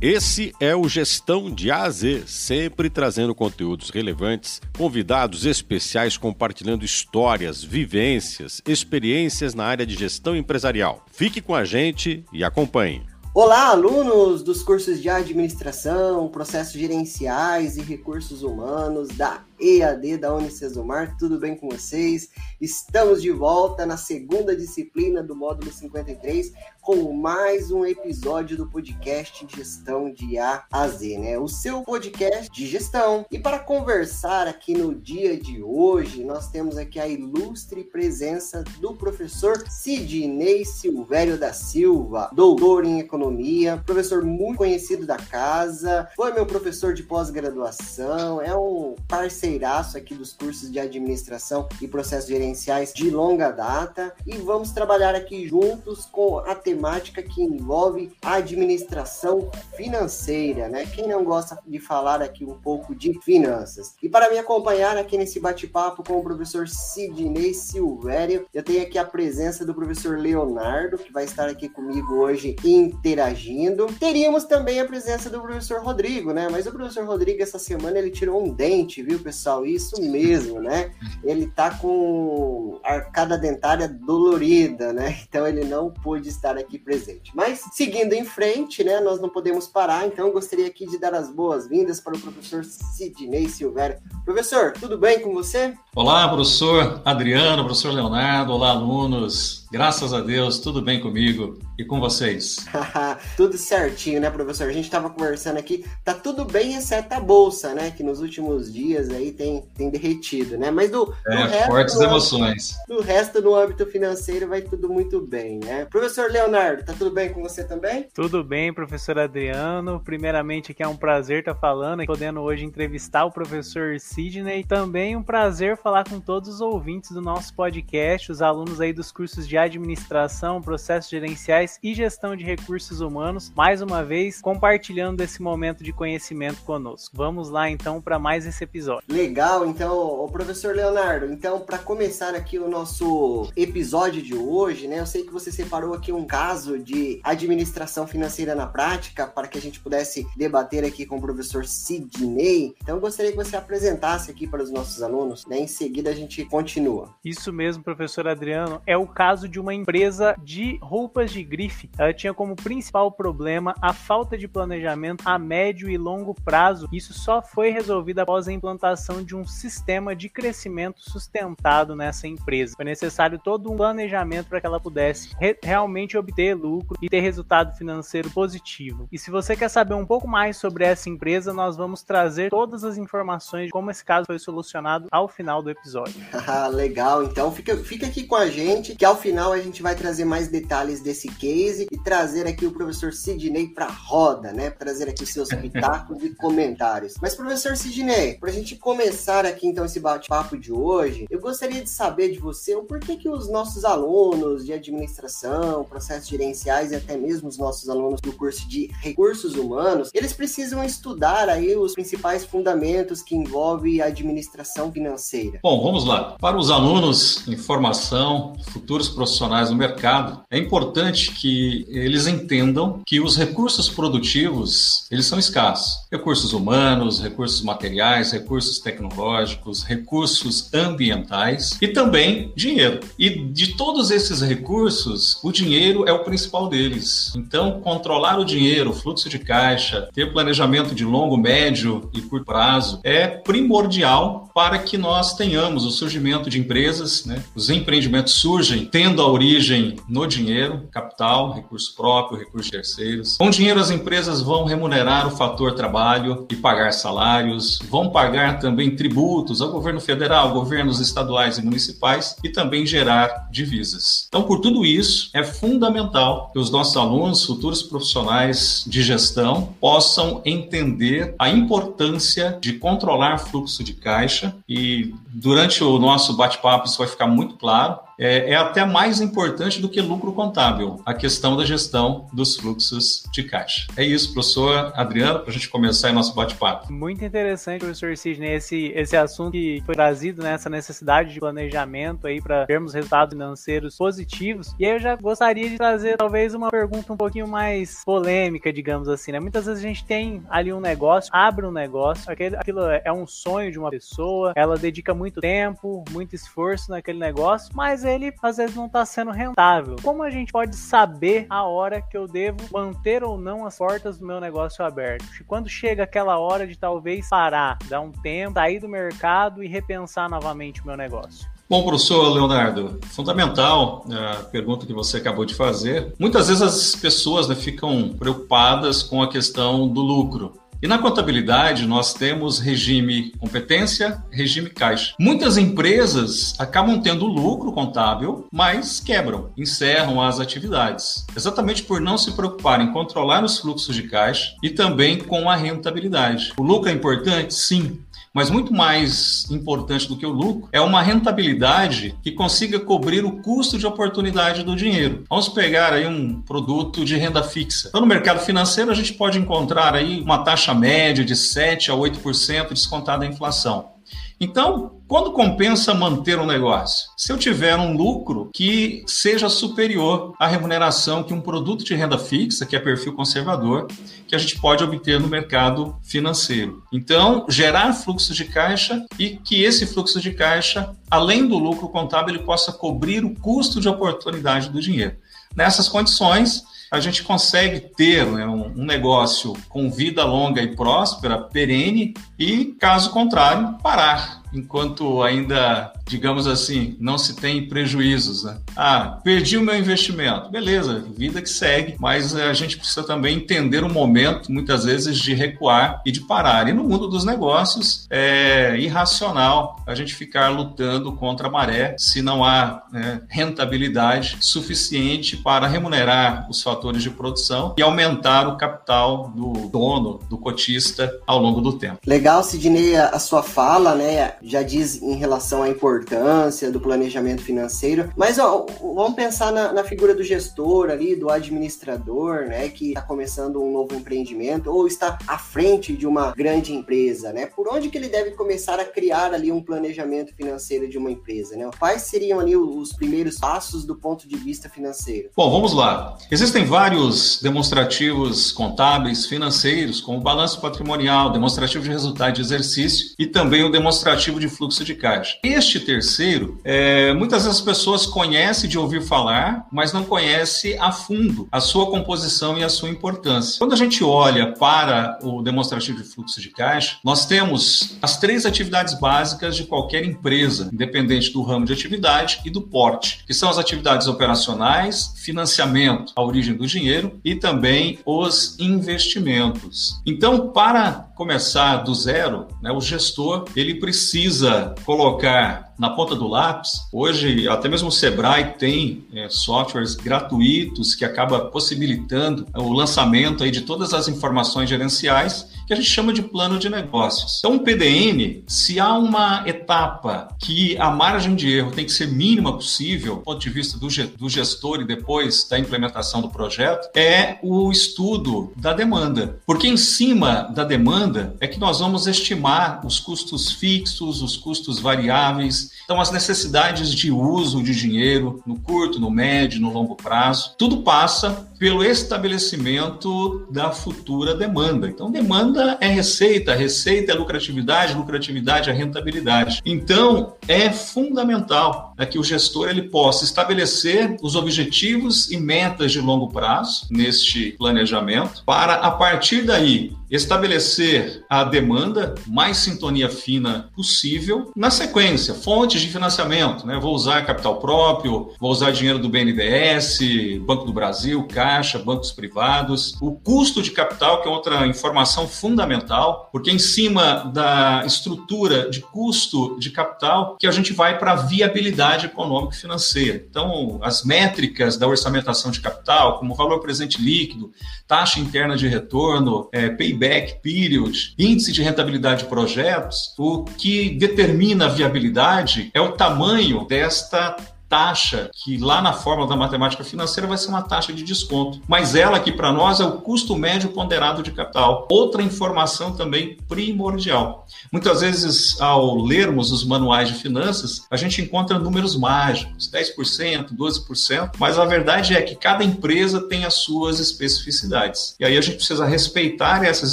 Esse é o Gestão de A a Z, sempre trazendo conteúdos relevantes, convidados especiais compartilhando histórias, vivências, experiências na área de gestão empresarial. Fique com a gente e acompanhe. Olá, alunos dos cursos de administração, processos gerenciais e recursos humanos da EAD da Unicesumar, tudo bem com vocês? Estamos de volta na segunda disciplina do módulo 53 com mais um episódio do podcast Gestão de A a Z, né? O seu podcast de gestão. E para conversar aqui no dia de hoje, nós temos aqui a ilustre presença do professor Sidney Silvério da Silva, doutor em economia, professor muito conhecido da casa, foi meu professor de pós-graduação, é um parceiro parceiraço aqui dos cursos de administração e processos gerenciais de longa data e vamos trabalhar aqui juntos com a temática que envolve a administração financeira, né? Quem não gosta de falar aqui um pouco de finanças? E para me acompanhar aqui nesse bate-papo com o professor Sidney Silvério, eu tenho aqui a presença do professor Leonardo, que vai estar aqui comigo hoje interagindo. Teríamos também a presença do professor Rodrigo, né? Mas o professor Rodrigo essa semana ele tirou um dente, viu, pessoal? Pessoal, isso mesmo, né? Ele tá com arcada dentária dolorida, né? Então ele não pôde estar aqui presente. Mas seguindo em frente, né? Nós não podemos parar, então gostaria aqui de dar as boas-vindas para o professor Sidney Silvério. Professor, tudo bem com você? Olá, professor Adriano, professor Leonardo, olá, alunos. Graças a Deus, tudo bem comigo e com vocês. tudo certinho, né, professor? A gente estava conversando aqui, tá tudo bem exceto a bolsa, né? Que nos últimos dias aí tem, tem derretido, né? Mas do, é, do resto, fortes emoções. Do resto, no âmbito financeiro, vai tudo muito bem, né? Professor Leonardo, tá tudo bem com você também? Tudo bem, professor Adriano. Primeiramente, aqui é um prazer estar tá falando, podendo hoje entrevistar o professor Sidney. Também um prazer falar com todos os ouvintes do nosso podcast, os alunos aí dos cursos de de administração, processos gerenciais e gestão de recursos humanos, mais uma vez compartilhando esse momento de conhecimento conosco. Vamos lá então para mais esse episódio. Legal, então, o professor Leonardo, então para começar aqui o nosso episódio de hoje, né? Eu sei que você separou aqui um caso de administração financeira na prática para que a gente pudesse debater aqui com o professor Sidney. Então, eu gostaria que você apresentasse aqui para os nossos alunos, né? Em seguida a gente continua. Isso mesmo, professor Adriano, é o caso caso de uma empresa de roupas de grife. Ela tinha como principal problema a falta de planejamento a médio e longo prazo. Isso só foi resolvido após a implantação de um sistema de crescimento sustentado nessa empresa. Foi necessário todo um planejamento para que ela pudesse re realmente obter lucro e ter resultado financeiro positivo. E se você quer saber um pouco mais sobre essa empresa, nós vamos trazer todas as informações de como esse caso foi solucionado ao final do episódio. Legal, então fica, fica aqui com a gente que ao final final a gente vai trazer mais detalhes desse case e trazer aqui o professor Sidney para roda, né? Trazer aqui seus pitacos e comentários. Mas professor Sidney, para a gente começar aqui então esse bate-papo de hoje, eu gostaria de saber de você o porquê que os nossos alunos de administração, processos gerenciais e até mesmo os nossos alunos do curso de recursos humanos, eles precisam estudar aí os principais fundamentos que envolvem a administração financeira. Bom, vamos lá. Para os alunos em formação, futuros profissionais profissionais no mercado, é importante que eles entendam que os recursos produtivos, eles são escassos. Recursos humanos, recursos materiais, recursos tecnológicos, recursos ambientais e também dinheiro. E de todos esses recursos, o dinheiro é o principal deles. Então, controlar o dinheiro, o fluxo de caixa, ter planejamento de longo, médio e curto prazo é primordial para que nós tenhamos o surgimento de empresas, né? Os empreendimentos surgem tendo tendo a origem no dinheiro, capital, recurso próprio, recursos terceiros. Com dinheiro, as empresas vão remunerar o fator trabalho e pagar salários, vão pagar também tributos ao governo federal, governos estaduais e municipais e também gerar divisas. Então, por tudo isso, é fundamental que os nossos alunos, futuros profissionais de gestão, possam entender a importância de controlar fluxo de caixa e durante o nosso bate-papo isso vai ficar muito claro é, é, até mais importante do que lucro contábil, a questão da gestão dos fluxos de caixa. É isso, professor Adriano, para a gente começar nosso bate-papo. Muito interessante, professor Sidney, esse, esse assunto que foi trazido, né, essa necessidade de planejamento aí para termos resultados financeiros positivos. E aí eu já gostaria de trazer talvez uma pergunta um pouquinho mais polêmica, digamos assim, né? Muitas vezes a gente tem ali um negócio, abre um negócio, aquele, aquilo é um sonho de uma pessoa, ela dedica muito tempo, muito esforço naquele negócio, mas ele às vezes não está sendo rentável. Como a gente pode saber a hora que eu devo manter ou não as portas do meu negócio aberto? Quando chega aquela hora de talvez parar, dar um tempo, sair do mercado e repensar novamente o meu negócio? Bom, professor Leonardo, fundamental a pergunta que você acabou de fazer. Muitas vezes as pessoas né, ficam preocupadas com a questão do lucro. E na contabilidade nós temos regime competência, regime caixa. Muitas empresas acabam tendo lucro contábil, mas quebram, encerram as atividades, exatamente por não se preocupar em controlar os fluxos de caixa e também com a rentabilidade. O lucro é importante? Sim, mas muito mais importante do que o lucro é uma rentabilidade que consiga cobrir o custo de oportunidade do dinheiro. Vamos pegar aí um produto de renda fixa. Então, no mercado financeiro, a gente pode encontrar aí uma taxa média de 7 a 8% descontada a inflação. Então, quando compensa manter um negócio? Se eu tiver um lucro que seja superior à remuneração que um produto de renda fixa, que é perfil conservador, que a gente pode obter no mercado financeiro. Então, gerar fluxo de caixa e que esse fluxo de caixa, além do lucro contábil, ele possa cobrir o custo de oportunidade do dinheiro. Nessas condições, a gente consegue ter né, um, um, negócio com vida longa e próspera, perene, e, caso contrário, parar enquanto ainda, digamos assim, não se tem prejuízos. Né? Ah, perdi o meu investimento. Beleza, vida que segue, mas a gente precisa também entender o momento, muitas vezes, de recuar e de parar. E no mundo dos negócios, é irracional a gente ficar lutando contra a maré se não há né, rentabilidade suficiente para remunerar os fatores de produção e aumentar o capital do dono, do cotista, ao longo do tempo. Legal, Sidney, a sua fala, né? Já diz em relação à importância do planejamento financeiro, mas ó, vamos pensar na, na, figura do gestor ali, do administrador, né, que está começando um novo empreendimento ou está à frente de uma grande empresa, né? Por onde que ele deve começar a criar ali um planejamento financeiro de uma empresa, né? Quais seriam ali os primeiros passos do ponto de vista financeiro? Bom, vamos lá. Existem vários demonstrativos contábeis financeiros, como balanço patrimonial, demonstrativo de resultado de exercício e também o demonstrativo de fluxo de caixa. Este terceiro, é, muitas vezes as pessoas conhecem de ouvir falar, mas não conhecem a fundo a sua composição e a sua importância. Quando a gente olha para o demonstrativo de fluxo de caixa, nós temos as três atividades básicas de qualquer empresa, independente do ramo de atividade e do porte, que são as atividades operacionais, financiamento, a origem do dinheiro e também os investimentos. Então, para começar do zero, né, o gestor ele precisa colocar na ponta do lápis. Hoje, até mesmo o Sebrae tem é, softwares gratuitos que acaba possibilitando o lançamento aí de todas as informações gerenciais que a gente chama de plano de negócios. Então, o PDN, se há uma etapa que a margem de erro tem que ser mínima possível, do ponto de vista do gestor e depois da implementação do projeto, é o estudo da demanda. Porque em cima da demanda é que nós vamos estimar os custos fixos, os custos variáveis, então as necessidades de uso de dinheiro no curto, no médio, no longo prazo. Tudo passa pelo estabelecimento da futura demanda. Então, demanda é receita, receita é lucratividade, lucratividade é rentabilidade. Então, é fundamental né, que o gestor ele possa estabelecer os objetivos e metas de longo prazo neste planejamento, para a partir daí estabelecer a demanda mais sintonia fina possível. Na sequência, fontes de financiamento, né? Vou usar capital próprio, vou usar dinheiro do BNDES, Banco do Brasil, Caixa, bancos privados. O custo de capital, que é outra informação fundamental, porque em cima da estrutura de custo de capital que a gente vai para a viabilidade econômica e financeira. Então, as métricas da orçamentação de capital, como valor presente líquido, taxa interna de retorno, é, payback period, índice de rentabilidade de projetos, o que determina a viabilidade é o tamanho desta taxa que lá na fórmula da matemática financeira vai ser uma taxa de desconto. Mas ela aqui para nós é o custo médio ponderado de capital. Outra informação também primordial. Muitas vezes, ao lermos os manuais de finanças, a gente encontra números mágicos, 10%, 12%, mas a verdade é que cada empresa tem as suas especificidades. E aí a gente precisa respeitar essas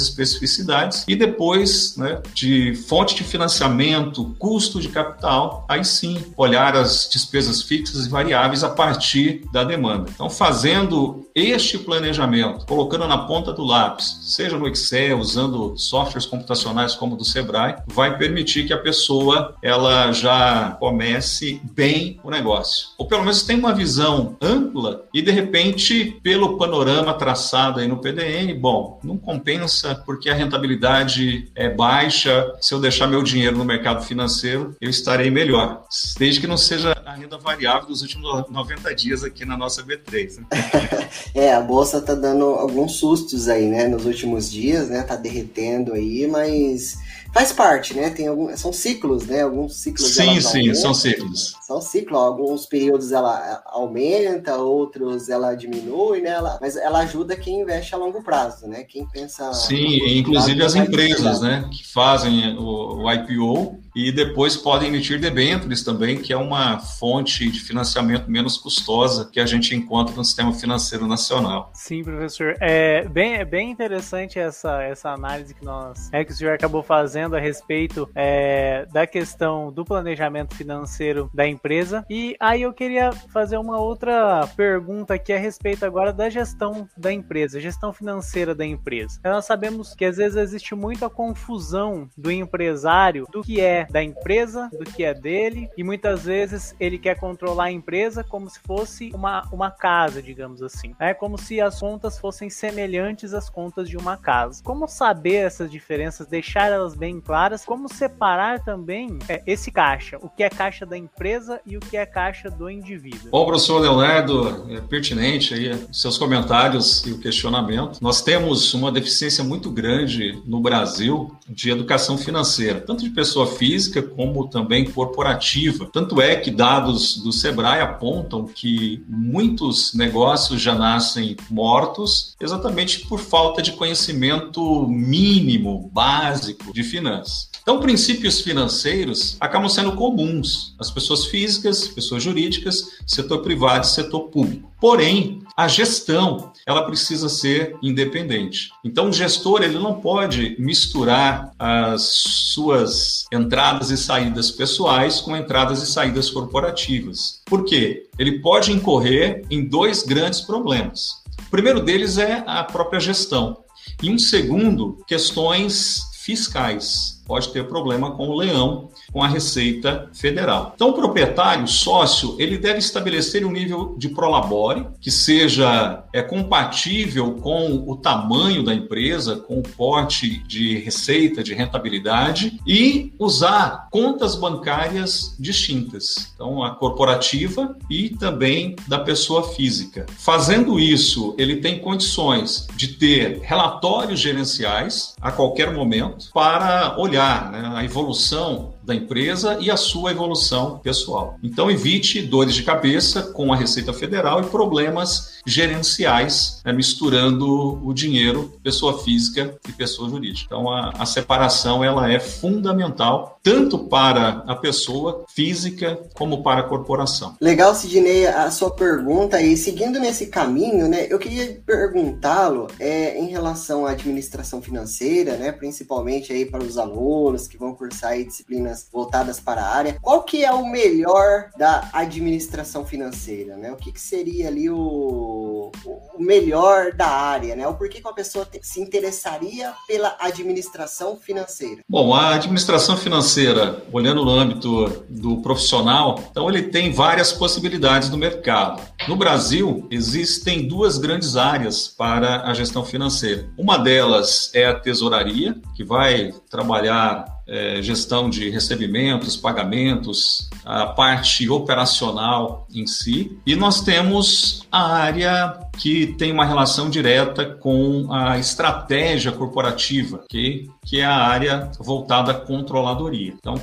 especificidades e depois, né, de fonte de financiamento, custo de capital, aí sim olhar as despesas fixas e variáveis a partir da demanda. Então, fazendo este planejamento, colocando na ponta do lápis, seja no Excel, usando softwares computacionais como o do Sebrae, vai permitir que a pessoa ela já comece bem o negócio. Ou pelo menos tenha uma visão ampla e de repente, pelo panorama traçado aí no PDN, bom, não compensa porque a rentabilidade é baixa. Se eu deixar meu dinheiro no mercado financeiro, eu estarei melhor. Desde que não seja a renda variável dos últimos 90 dias aqui na nossa B3. Né? é, a bolsa tá dando alguns sustos aí, né, nos últimos dias, né? Tá derretendo aí, mas faz parte, né? Tem alguns, são ciclos, né? Alguns ciclos. Sim, sim, aumentam, são ciclos. São ciclos. Alguns períodos ela aumenta, outros ela diminui, né? Ela, mas ela ajuda quem investe a longo prazo, né? Quem pensa. Sim, inclusive as empresas, né? Que fazem o, o IPO e depois podem emitir debêntures também, que é uma fonte de financiamento menos custosa que a gente encontra no sistema financeiro nacional. Sim, professor. É bem, é bem interessante essa, essa análise que nós é que o senhor acabou fazendo a respeito é, da questão do planejamento financeiro da empresa. E aí eu queria fazer uma outra pergunta aqui a respeito agora da gestão da empresa, gestão financeira da empresa. Nós sabemos que às vezes existe muita confusão do empresário do que é da empresa, do que é dele, e muitas vezes ele quer controlar a empresa como se fosse uma, uma casa, digamos assim. É como se as contas fossem semelhantes às contas de uma casa. Como saber essas diferenças, deixar elas bem claras, como separar também é, esse caixa, o que é caixa da empresa e o que é caixa do indivíduo. Bom, professor Leonardo, é pertinente aí seus comentários e o questionamento. Nós temos uma deficiência muito grande no Brasil de educação financeira, tanto de pessoa física física como também corporativa. Tanto é que dados do Sebrae apontam que muitos negócios já nascem mortos exatamente por falta de conhecimento mínimo, básico de finanças. Então, princípios financeiros acabam sendo comuns às pessoas físicas, pessoas jurídicas, setor privado e setor público. Porém, a gestão, ela precisa ser independente. Então, o gestor, ele não pode misturar as suas entradas e saídas pessoais com entradas e saídas corporativas. Por quê? Ele pode incorrer em dois grandes problemas. O primeiro deles é a própria gestão. E um segundo, questões fiscais. Pode ter problema com o leão com a Receita Federal. Então, o proprietário, o sócio, ele deve estabelecer um nível de prolabore que seja é, compatível com o tamanho da empresa, com o porte de receita, de rentabilidade e usar contas bancárias distintas. Então, a corporativa e também da pessoa física. Fazendo isso, ele tem condições de ter relatórios gerenciais a qualquer momento para olhar né, a evolução da empresa e a sua evolução pessoal. Então, evite dores de cabeça com a Receita Federal e problemas gerenciais, né, misturando o dinheiro, pessoa física e pessoa jurídica. Então, a, a separação ela é fundamental tanto para a pessoa física como para a corporação. Legal, Sidney, a sua pergunta e seguindo nesse caminho, né, eu queria perguntá-lo é, em relação à administração financeira, né, principalmente aí para os alunos que vão cursar aí voltadas para a área. Qual que é o melhor da administração financeira, né? O que, que seria ali o, o melhor da área, né? O porquê que uma pessoa se interessaria pela administração financeira? Bom, a administração financeira, olhando no âmbito do profissional, então ele tem várias possibilidades no mercado. No Brasil, existem duas grandes áreas para a gestão financeira. Uma delas é a tesouraria, que vai trabalhar é, gestão de recebimentos, pagamentos, a parte operacional em si. E nós temos a área que tem uma relação direta com a estratégia corporativa, okay? que é a área voltada à controladoria. Então,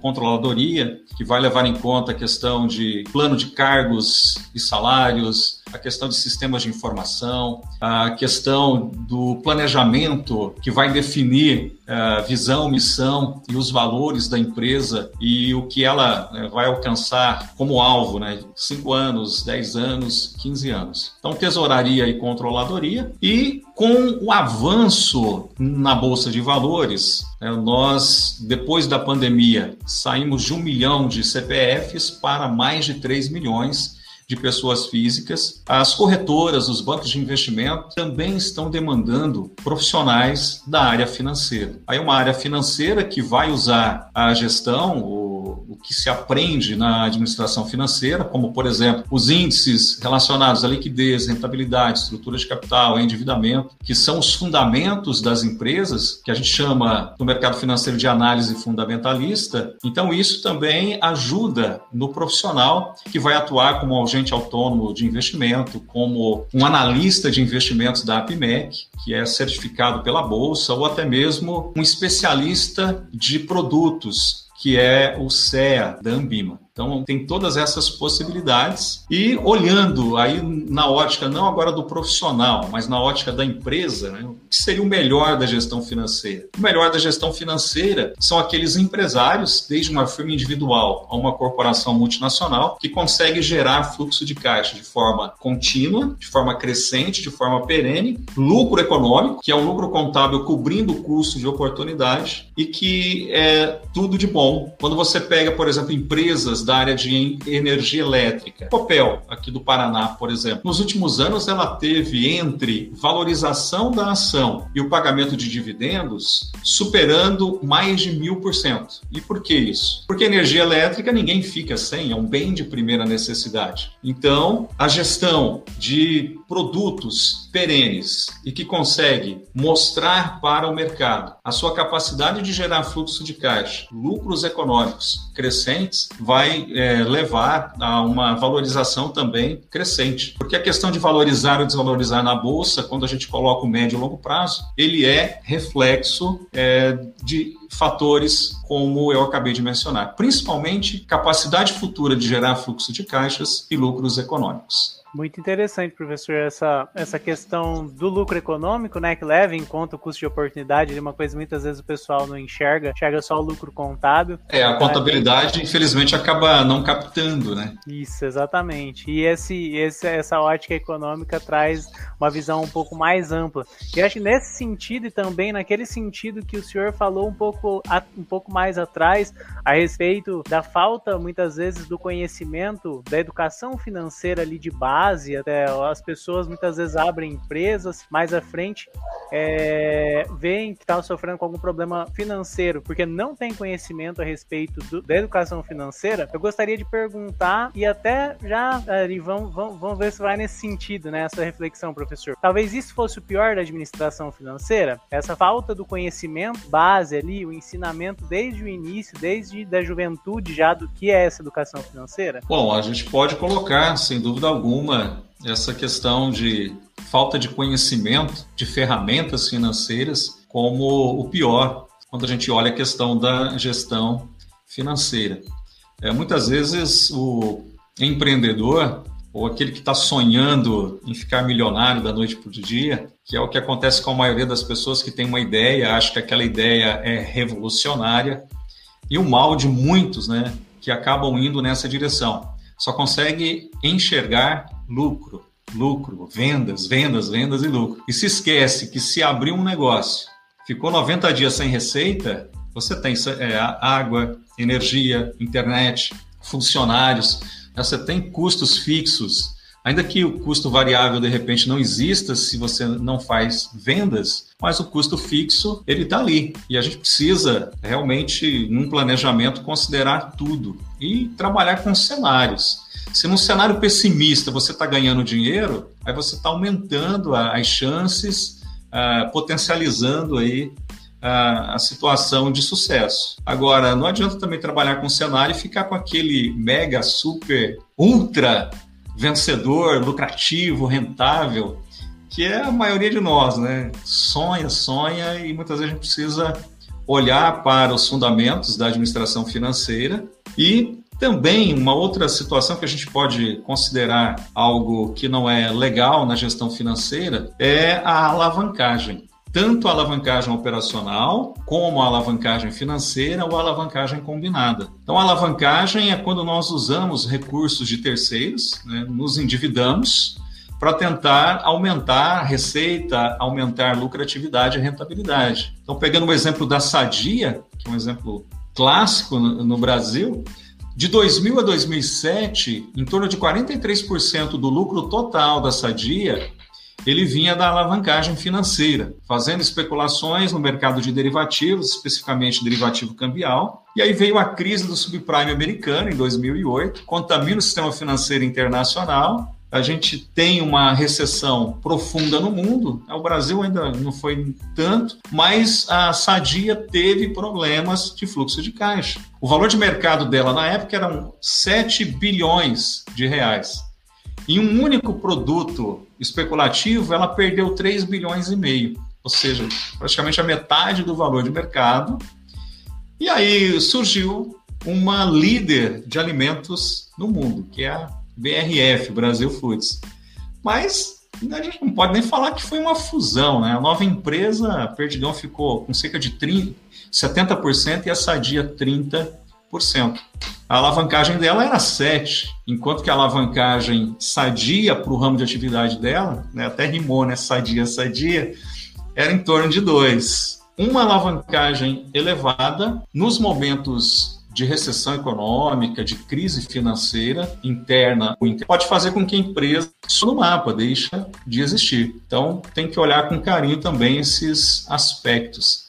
controladoria, que vai levar em conta a questão de plano de cargos e salários, a questão de sistemas de informação, a questão do planejamento que vai definir a eh, visão, missão e os valores da empresa e o que ela né, vai alcançar como alvo, né? 5 anos, 10 anos, 15 anos. Então, tesouraria e controladoria. E com o avanço na Bolsa de Valores, né, nós, depois da pandemia, saímos de um milhão de CPFs para mais de 3 milhões de pessoas físicas. As corretoras, os bancos de investimento também estão demandando profissionais da área financeira. Aí uma área financeira que vai usar a gestão, o, que se aprende na administração financeira, como por exemplo os índices relacionados à liquidez, rentabilidade, estrutura de capital, endividamento, que são os fundamentos das empresas, que a gente chama no mercado financeiro de análise fundamentalista. Então isso também ajuda no profissional que vai atuar como agente autônomo de investimento, como um analista de investimentos da APMEC, que é certificado pela Bolsa, ou até mesmo um especialista de produtos, que é o CEA da Ambima. Então, tem todas essas possibilidades. E olhando aí na ótica, não agora do profissional, mas na ótica da empresa, né, o que seria o melhor da gestão financeira? O melhor da gestão financeira são aqueles empresários, desde uma firma individual a uma corporação multinacional, que consegue gerar fluxo de caixa de forma contínua, de forma crescente, de forma perene, lucro econômico, que é um lucro contábil cobrindo o custo de oportunidade e que é tudo de bom. Quando você pega, por exemplo, empresas da área de energia elétrica. Copel, aqui do Paraná, por exemplo. Nos últimos anos, ela teve entre valorização da ação e o pagamento de dividendos superando mais de mil por cento. E por que isso? Porque energia elétrica ninguém fica sem, é um bem de primeira necessidade. Então, a gestão de produtos perenes e que consegue mostrar para o mercado a sua capacidade de gerar fluxo de caixa, lucros econômicos crescentes, vai é, levar a uma valorização também crescente. Porque a questão de valorizar ou desvalorizar na bolsa, quando a gente coloca o médio e longo prazo, ele é reflexo é, de fatores como eu acabei de mencionar, principalmente capacidade futura de gerar fluxo de caixas e lucros econômicos. Muito interessante, professor, essa, essa questão do lucro econômico, né, que leva em conta o custo de oportunidade, é uma coisa que muitas vezes o pessoal não enxerga, enxerga só o lucro contábil. É, a contabilidade, é, infelizmente, acaba não captando, né? Isso, exatamente. E esse, esse, essa ótica econômica traz uma visão um pouco mais ampla. E acho que nesse sentido e também naquele sentido que o senhor falou um pouco, um pouco mais atrás, a respeito da falta, muitas vezes, do conhecimento da educação financeira ali de base, até as pessoas muitas vezes abrem empresas, mais à frente é, veem que estão sofrendo com algum problema financeiro, porque não tem conhecimento a respeito do, da educação financeira, eu gostaria de perguntar e até já, Ari, vamos, vamos, vamos ver se vai nesse sentido, né, essa reflexão, professor. Talvez isso fosse o pior da administração financeira, essa falta do conhecimento base ali, o ensinamento desde o início, desde da juventude já do que é essa educação financeira? Bom, a gente pode colocar, sem dúvida alguma, essa questão de falta de conhecimento de ferramentas financeiras como o pior quando a gente olha a questão da gestão financeira. É, muitas vezes o empreendedor ou aquele que está sonhando em ficar milionário da noite para o dia, que é o que acontece com a maioria das pessoas que tem uma ideia, acha que aquela ideia é revolucionária, e o mal de muitos, né, que acabam indo nessa direção só consegue enxergar lucro, lucro, vendas, vendas, vendas e lucro. E se esquece que se abrir um negócio, ficou 90 dias sem receita, você tem é, água, energia, internet, funcionários, né? você tem custos fixos. Ainda que o custo variável de repente não exista se você não faz vendas, mas o custo fixo ele está ali e a gente precisa realmente num planejamento considerar tudo e trabalhar com cenários. Se num cenário pessimista você está ganhando dinheiro, aí você está aumentando as chances, uh, potencializando aí a, a, situação de sucesso. Agora, não adianta também trabalhar com cenário e ficar com aquele mega, super, ultra vencedor, lucrativo, rentável, que é a maioria de nós, né? Sonha, sonha e muitas vezes a gente precisa olhar para os fundamentos da administração financeira e também uma outra situação que a gente pode considerar algo que não é legal na gestão financeira é a alavancagem. Tanto a alavancagem operacional, como a alavancagem financeira ou a alavancagem combinada. Então, a alavancagem é quando nós usamos recursos de terceiros, né, nos endividamos para tentar aumentar a receita, aumentar a lucratividade e rentabilidade. Então, pegando o exemplo da Sadia, que é um exemplo clássico no, no Brasil, de 2000 a 2007, em torno de 43% do lucro total da Sadia ele vinha da alavancagem financeira, fazendo especulações no mercado de derivativos, especificamente derivativo cambial. E aí veio a crise do subprime americano em 2008, contamina o sistema financeiro internacional a gente tem uma recessão profunda no mundo. O Brasil ainda não foi tanto, mas a Sadia teve problemas de fluxo de caixa. O valor de mercado dela na época eram 7 bilhões de reais. Em um único produto especulativo, ela perdeu 3 bilhões e meio, ou seja, praticamente a metade do valor de mercado. E aí surgiu uma líder de alimentos no mundo, que é a BRF, Brasil Foods. Mas a gente não pode nem falar que foi uma fusão, né? A nova empresa, Perdigão ficou com cerca de 30, 70% e a Sadia 30%. A alavancagem dela era 7, enquanto que a alavancagem sadia para o ramo de atividade dela, né, até rimou, né, sadia, sadia, era em torno de 2. Uma alavancagem elevada nos momentos de recessão econômica, de crise financeira interna, pode fazer com que a empresa no mapa deixa de existir. Então, tem que olhar com carinho também esses aspectos,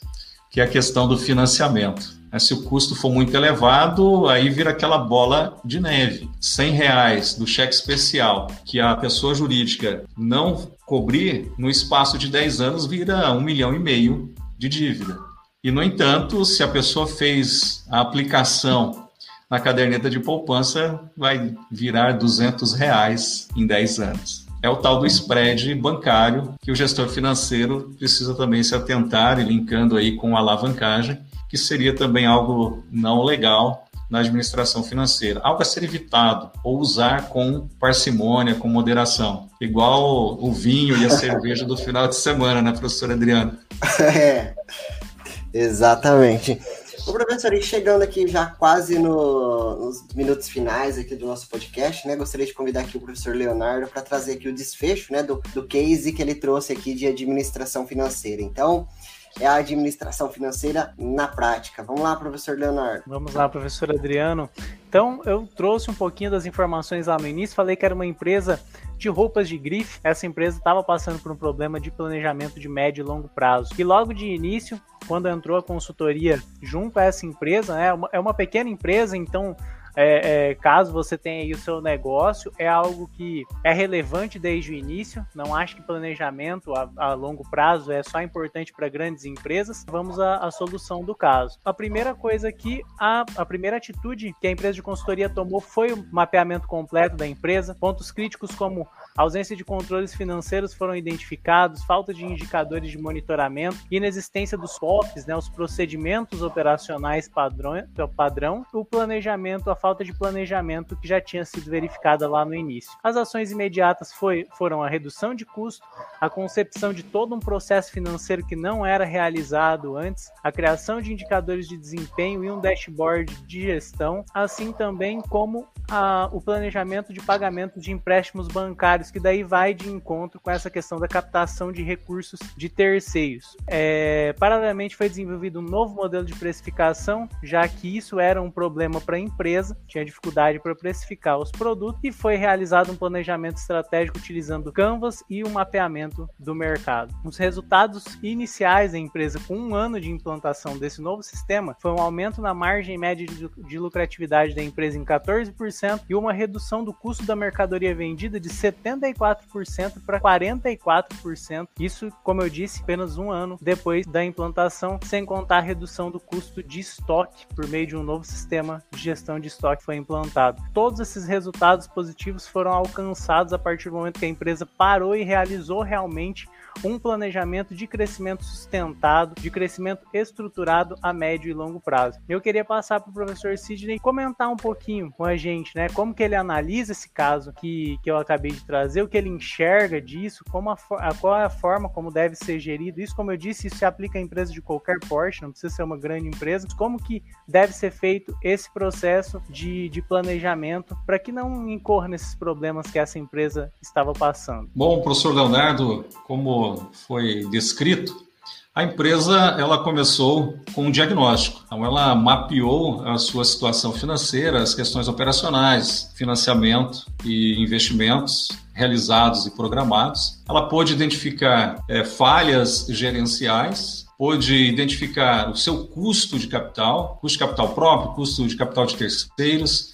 que é a questão do financiamento. Se o custo for muito elevado, aí vira aquela bola de neve. 100 reais do cheque especial que a pessoa jurídica não cobrir, no espaço de 10 anos vira um milhão e meio de dívida. E, no entanto, se a pessoa fez a aplicação na caderneta de poupança, vai virar 200 reais em 10 anos. É o tal do spread bancário que o gestor financeiro precisa também se atentar e linkando aí com a alavancagem, que seria também algo não legal na administração financeira. Algo a ser evitado ou usar com parcimônia, com moderação. Igual o vinho e a cerveja do final de semana, né, professor Adriano? É. Exatamente. O professor, e chegando aqui já quase no, nos minutos finais aqui do nosso podcast, né? Gostaria de convidar aqui o professor Leonardo para trazer aqui o desfecho, né, do, do case que ele trouxe aqui de administração financeira. Então, é a administração financeira na prática. Vamos lá, professor Leonardo. Vamos lá, professor Adriano. Então, eu trouxe um pouquinho das informações lá no início, falei que era uma empresa de roupas de grife. Essa empresa estava passando por um problema de planejamento de médio e longo prazo. E logo de início, quando entrou a consultoria junto a essa empresa, né, é uma pequena empresa, então é, é, caso você tenha aí o seu negócio, é algo que é relevante desde o início. Não acho que planejamento a, a longo prazo é só importante para grandes empresas. Vamos à, à, solução do caso. A primeira coisa aqui, a, a primeira atitude que a empresa de consultoria tomou foi o mapeamento completo da empresa. Pontos críticos como ausência de controles financeiros foram identificados, falta de indicadores de monitoramento, inexistência dos POPs, né, os procedimentos operacionais padrão, padrão o planejamento, a falta de planejamento que já tinha sido verificada lá no início. As ações imediatas foi, foram a redução de custo, a concepção de todo um processo financeiro que não era realizado antes, a criação de indicadores de desempenho e um dashboard de gestão, assim também como a, o planejamento de pagamento de empréstimos bancários, que daí vai de encontro com essa questão da captação de recursos de terceiros. É, paralelamente, foi desenvolvido um novo modelo de precificação, já que isso era um problema para a empresa tinha dificuldade para precificar os produtos e foi realizado um planejamento estratégico utilizando Canvas e o um mapeamento do mercado. Os resultados iniciais da empresa com um ano de implantação desse novo sistema foi um aumento na margem média de lucratividade da empresa em 14% e uma redução do custo da mercadoria vendida de 74% para 44%. Isso, como eu disse, apenas um ano depois da implantação, sem contar a redução do custo de estoque por meio de um novo sistema de gestão de estoque que foi implantado. Todos esses resultados positivos foram alcançados a partir do momento que a empresa parou e realizou realmente um planejamento de crescimento sustentado, de crescimento estruturado a médio e longo prazo. Eu queria passar para o professor Sidney comentar um pouquinho com a gente, né? Como que ele analisa esse caso que, que eu acabei de trazer, o que ele enxerga disso, como a, a, qual é a forma como deve ser gerido. Isso, como eu disse, isso se aplica a empresas de qualquer porte, não precisa ser uma grande empresa. Como que deve ser feito esse processo de, de planejamento para que não incorra nesses problemas que essa empresa estava passando? Bom, professor Leonardo, como foi descrito, a empresa ela começou com um diagnóstico. Então ela mapeou a sua situação financeira, as questões operacionais, financiamento e investimentos realizados e programados. Ela pôde identificar é, falhas gerenciais, pôde identificar o seu custo de capital, custo de capital próprio, custo de capital de terceiros,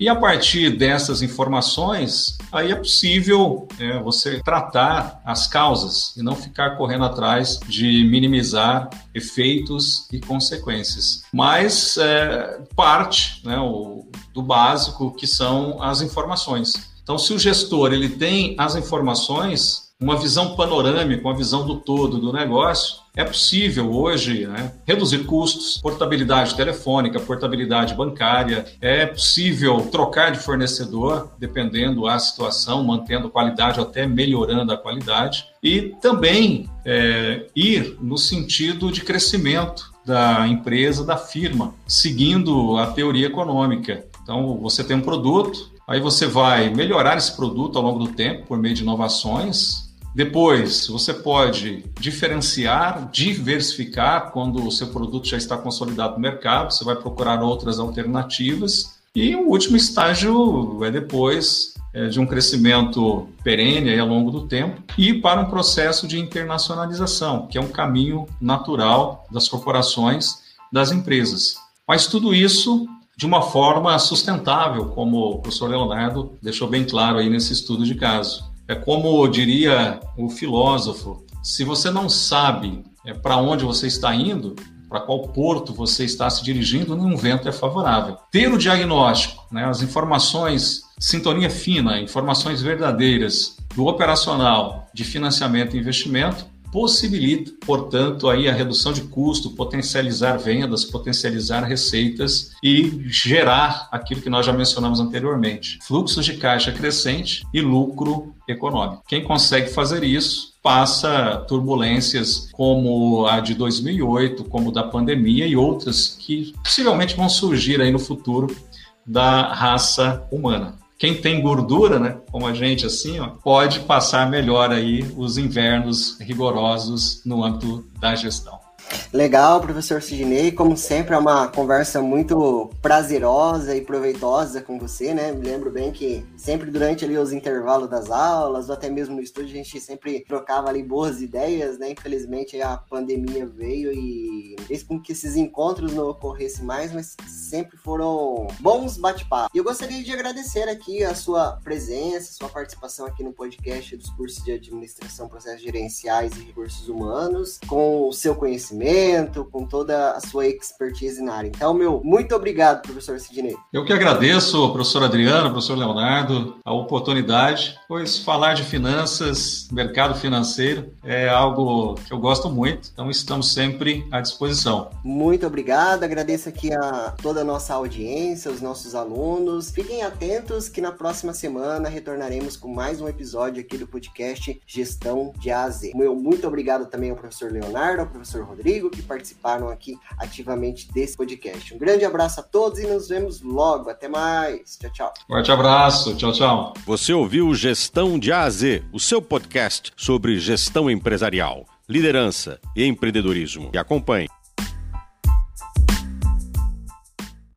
e a partir dessas informações, aí é possível é, você tratar as causas e não ficar correndo atrás de minimizar efeitos e consequências. Mas é, parte né, o, do básico que são as informações. Então, se o gestor ele tem as informações, uma visão panorâmica, uma visão do todo do negócio, é possível hoje né, reduzir custos, portabilidade telefônica, portabilidade bancária, é possível trocar de fornecedor, dependendo da situação, mantendo qualidade até melhorando a qualidade, e também é, ir no sentido de crescimento da empresa, da firma, seguindo a teoria econômica. Então, você tem um produto, aí você vai melhorar esse produto ao longo do tempo por meio de inovações, depois, você pode diferenciar, diversificar quando o seu produto já está consolidado no mercado, você vai procurar outras alternativas. E o último estágio é depois é, de um crescimento perene ao longo do tempo e para um processo de internacionalização, que é um caminho natural das corporações, das empresas. Mas tudo isso de uma forma sustentável, como o professor Leonardo deixou bem claro aí nesse estudo de caso. É como diria o filósofo: se você não sabe é, para onde você está indo, para qual porto você está se dirigindo, nenhum vento é favorável. Ter o diagnóstico, né, as informações, sintonia fina, informações verdadeiras do operacional de financiamento e investimento, possibilita, portanto, aí a redução de custo, potencializar vendas, potencializar receitas e gerar aquilo que nós já mencionamos anteriormente, fluxos de caixa crescente e lucro econômico. Quem consegue fazer isso passa turbulências como a de 2008, como da pandemia e outras que possivelmente vão surgir aí no futuro da raça humana quem tem gordura, né, como a gente assim, ó, pode passar melhor aí os invernos rigorosos no âmbito da gestão. Legal, professor Sidney. Como sempre, é uma conversa muito prazerosa e proveitosa com você, né? Me lembro bem que sempre durante ali os intervalos das aulas, ou até mesmo no estúdio, a gente sempre trocava ali boas ideias, né? Infelizmente a pandemia veio e fez com que esses encontros não ocorressem mais, mas sempre foram bons bate-papos. E eu gostaria de agradecer aqui a sua presença, sua participação aqui no podcast dos cursos de administração, processos gerenciais e recursos humanos, com o seu conhecimento conhecimento, com toda a sua expertise na área. Então, meu, muito obrigado, professor Sidney. Eu que agradeço, professor Adriano, professor Leonardo, a oportunidade, pois falar de finanças, mercado financeiro, é algo que eu gosto muito, então estamos sempre à disposição. Muito obrigado, agradeço aqui a toda a nossa audiência, os nossos alunos. Fiquem atentos que na próxima semana retornaremos com mais um episódio aqui do podcast Gestão de A a Z. Meu muito obrigado também ao professor Leonardo, ao professor Rodrigo Rodrigo, que participaram aqui ativamente desse podcast. Um grande abraço a todos e nos vemos logo. Até mais. Tchau, tchau. Forte abraço. Tchau, tchau. Você ouviu Gestão de A a Z, o seu podcast sobre gestão empresarial, liderança e empreendedorismo. E acompanhe.